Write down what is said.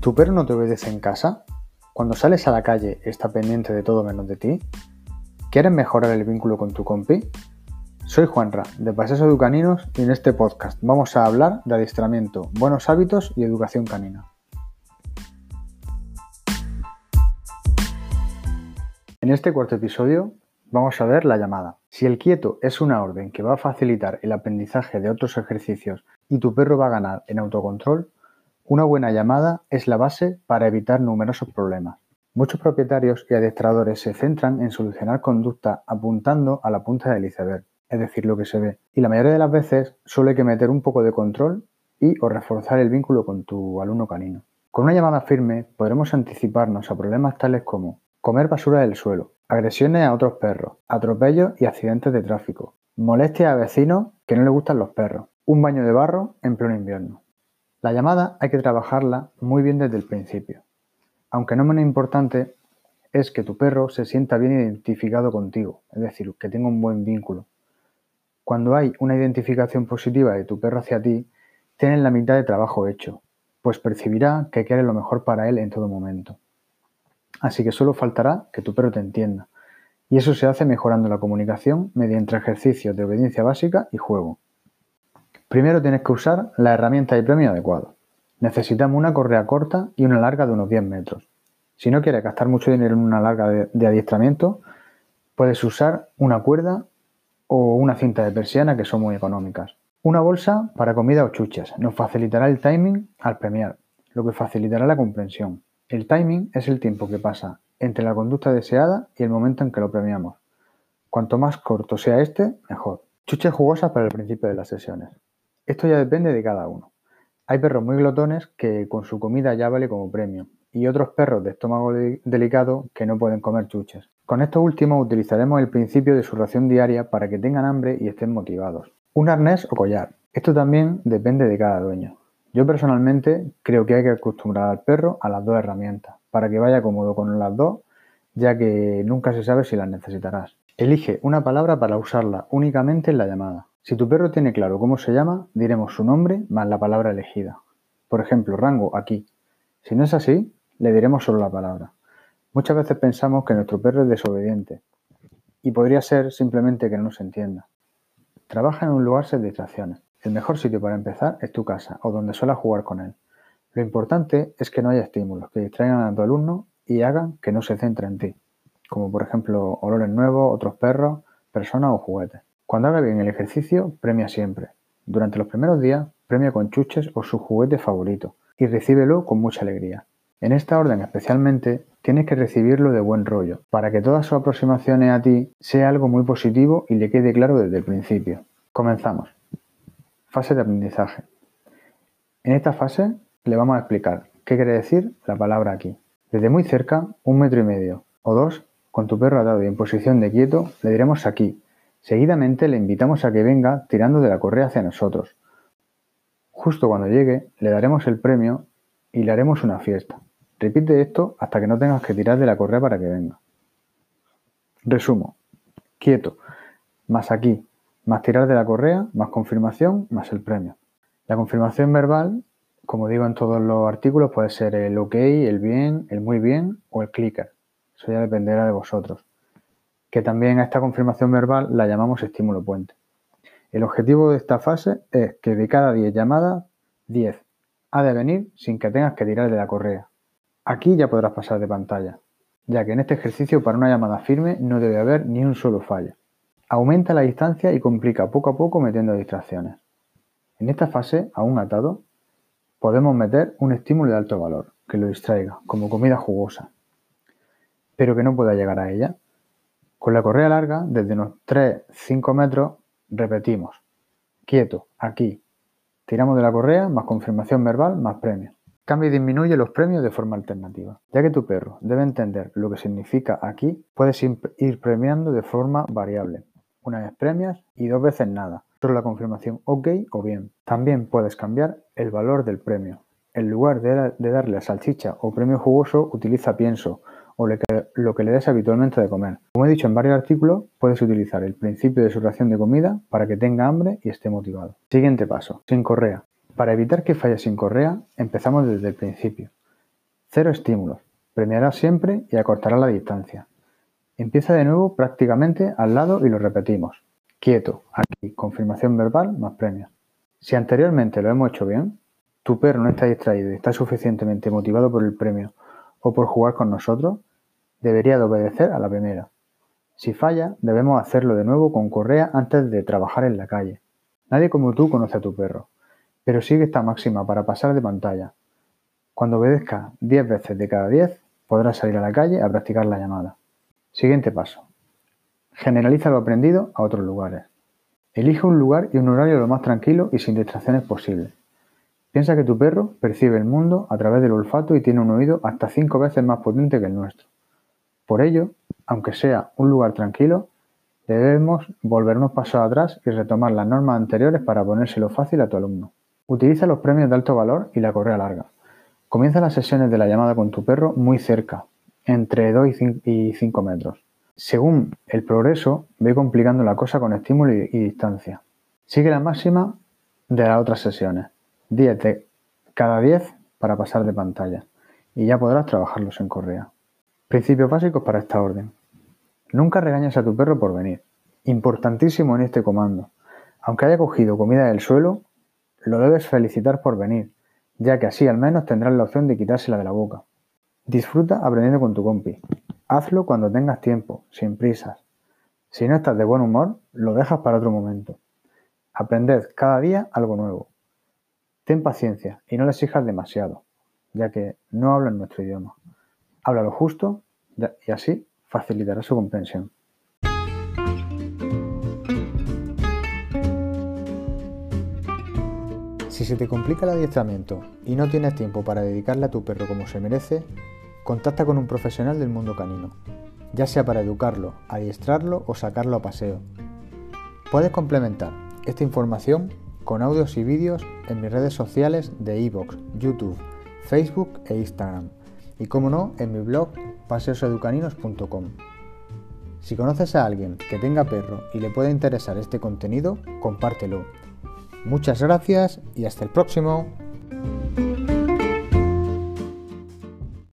¿Tu perro no te obedece en casa? Cuando sales a la calle está pendiente de todo menos de ti. ¿Quieres mejorar el vínculo con tu compi? Soy Juanra, de Paseos Educaninos, y en este podcast vamos a hablar de adiestramiento, buenos hábitos y educación canina. En este cuarto episodio vamos a ver la llamada. Si el quieto es una orden que va a facilitar el aprendizaje de otros ejercicios y tu perro va a ganar en autocontrol, una buena llamada es la base para evitar numerosos problemas. Muchos propietarios y adiestradores se centran en solucionar conducta apuntando a la punta del iceberg, es decir, lo que se ve. Y la mayoría de las veces hay que meter un poco de control y o reforzar el vínculo con tu alumno canino. Con una llamada firme podremos anticiparnos a problemas tales como comer basura del suelo, agresiones a otros perros, atropellos y accidentes de tráfico, molestias a vecinos que no les gustan los perros, un baño de barro en pleno invierno. La llamada hay que trabajarla muy bien desde el principio. Aunque no menos importante es que tu perro se sienta bien identificado contigo, es decir, que tenga un buen vínculo. Cuando hay una identificación positiva de tu perro hacia ti, tienes la mitad de trabajo hecho, pues percibirá que quieres lo mejor para él en todo momento. Así que solo faltará que tu perro te entienda. Y eso se hace mejorando la comunicación mediante ejercicios de obediencia básica y juego. Primero tienes que usar la herramienta de premio adecuado. Necesitamos una correa corta y una larga de unos 10 metros. Si no quieres gastar mucho dinero en una larga de, de adiestramiento, puedes usar una cuerda o una cinta de persiana que son muy económicas. Una bolsa para comida o chuches nos facilitará el timing al premiar, lo que facilitará la comprensión. El timing es el tiempo que pasa entre la conducta deseada y el momento en que lo premiamos. Cuanto más corto sea este, mejor. Chuches jugosas para el principio de las sesiones. Esto ya depende de cada uno. Hay perros muy glotones que con su comida ya vale como premio y otros perros de estómago delicado que no pueden comer chuches. Con estos últimos utilizaremos el principio de su ración diaria para que tengan hambre y estén motivados. Un arnés o collar. Esto también depende de cada dueño. Yo personalmente creo que hay que acostumbrar al perro a las dos herramientas para que vaya cómodo con las dos, ya que nunca se sabe si las necesitarás. Elige una palabra para usarla únicamente en la llamada. Si tu perro tiene claro cómo se llama, diremos su nombre más la palabra elegida. Por ejemplo, rango aquí. Si no es así, le diremos solo la palabra. Muchas veces pensamos que nuestro perro es desobediente y podría ser simplemente que no nos entienda. Trabaja en un lugar sin distracciones. El mejor sitio para empezar es tu casa o donde suelas jugar con él. Lo importante es que no haya estímulos que distraigan a tu alumno y hagan que no se centre en ti, como por ejemplo olores nuevos, otros perros, personas o juguetes. Cuando haga bien el ejercicio, premia siempre. Durante los primeros días, premia con chuches o su juguete favorito y recíbelo con mucha alegría. En esta orden especialmente, tienes que recibirlo de buen rollo, para que todas sus aproximaciones a ti sea algo muy positivo y le quede claro desde el principio. Comenzamos. Fase de aprendizaje. En esta fase le vamos a explicar qué quiere decir la palabra aquí. Desde muy cerca, un metro y medio o dos, con tu perro atado y en posición de quieto, le diremos aquí Seguidamente le invitamos a que venga tirando de la correa hacia nosotros. Justo cuando llegue, le daremos el premio y le haremos una fiesta. Repite esto hasta que no tengas que tirar de la correa para que venga. Resumo. Quieto, más aquí, más tirar de la correa, más confirmación, más el premio. La confirmación verbal, como digo en todos los artículos, puede ser el ok, el bien, el muy bien o el clicker. Eso ya dependerá de vosotros que también a esta confirmación verbal la llamamos estímulo puente. El objetivo de esta fase es que de cada 10 llamadas, 10 ha de venir sin que tengas que tirar de la correa. Aquí ya podrás pasar de pantalla, ya que en este ejercicio para una llamada firme no debe haber ni un solo fallo. Aumenta la distancia y complica poco a poco metiendo distracciones. En esta fase, aún atado, podemos meter un estímulo de alto valor, que lo distraiga, como comida jugosa, pero que no pueda llegar a ella, con la correa larga, desde unos 3-5 metros, repetimos. Quieto, aquí. Tiramos de la correa, más confirmación verbal, más premio. Cambia y disminuye los premios de forma alternativa. Ya que tu perro debe entender lo que significa aquí, puedes ir premiando de forma variable. Una vez premias y dos veces nada. Solo la confirmación OK o bien. También puedes cambiar el valor del premio. En lugar de, darle a salchicha o premio jugoso, utiliza pienso o lo que le des habitualmente de comer. Como he dicho en varios artículos, puedes utilizar el principio de su ración de comida para que tenga hambre y esté motivado. Siguiente paso, sin correa. Para evitar que falle sin correa, empezamos desde el principio. Cero estímulos. Premiará siempre y acortará la distancia. Empieza de nuevo prácticamente al lado y lo repetimos. Quieto, aquí, confirmación verbal más premio. Si anteriormente lo hemos hecho bien, tu perro no está distraído y está suficientemente motivado por el premio o por jugar con nosotros, debería de obedecer a la primera. Si falla, debemos hacerlo de nuevo con correa antes de trabajar en la calle. Nadie como tú conoce a tu perro, pero sigue esta máxima para pasar de pantalla. Cuando obedezca 10 veces de cada 10, podrás salir a la calle a practicar la llamada. Siguiente paso. Generaliza lo aprendido a otros lugares. Elige un lugar y un horario lo más tranquilo y sin distracciones posible. Piensa que tu perro percibe el mundo a través del olfato y tiene un oído hasta 5 veces más potente que el nuestro. Por ello, aunque sea un lugar tranquilo, debemos volver unos pasos atrás y retomar las normas anteriores para ponérselo fácil a tu alumno. Utiliza los premios de alto valor y la correa larga. Comienza las sesiones de la llamada con tu perro muy cerca, entre 2 y 5 metros. Según el progreso, ve complicando la cosa con estímulo y, distancia. Sigue la máxima de las otras sesiones. 10 de cada 10 para pasar de pantalla. Y ya podrás trabajarlos en correa. Principios básicos para esta orden. Nunca regañes a tu perro por venir. Importantísimo en este comando. Aunque haya cogido comida del suelo, lo debes felicitar por venir, ya que así al menos tendrás la opción de quitársela de la boca. Disfruta aprendiendo con tu compi. Hazlo cuando tengas tiempo, sin prisas. Si no estás de buen humor, lo dejas para otro momento. Aprended cada día algo nuevo. Ten paciencia y no le exijas demasiado, ya que no hablan nuestro idioma. Habla lo justo y así facilitará su comprensión. Si se te complica el adiestramiento y no tienes tiempo para dedicarle a tu perro como se merece, Contacta con un profesional del mundo canino, ya sea para educarlo, adiestrarlo o sacarlo a paseo. Puedes complementar esta información con audios y vídeos en mis redes sociales de iVoox, YouTube, Facebook e Instagram. Y como no, en mi blog paseoseducaninos.com. Si conoces a alguien que tenga perro y le pueda interesar este contenido, compártelo. Muchas gracias y hasta el próximo.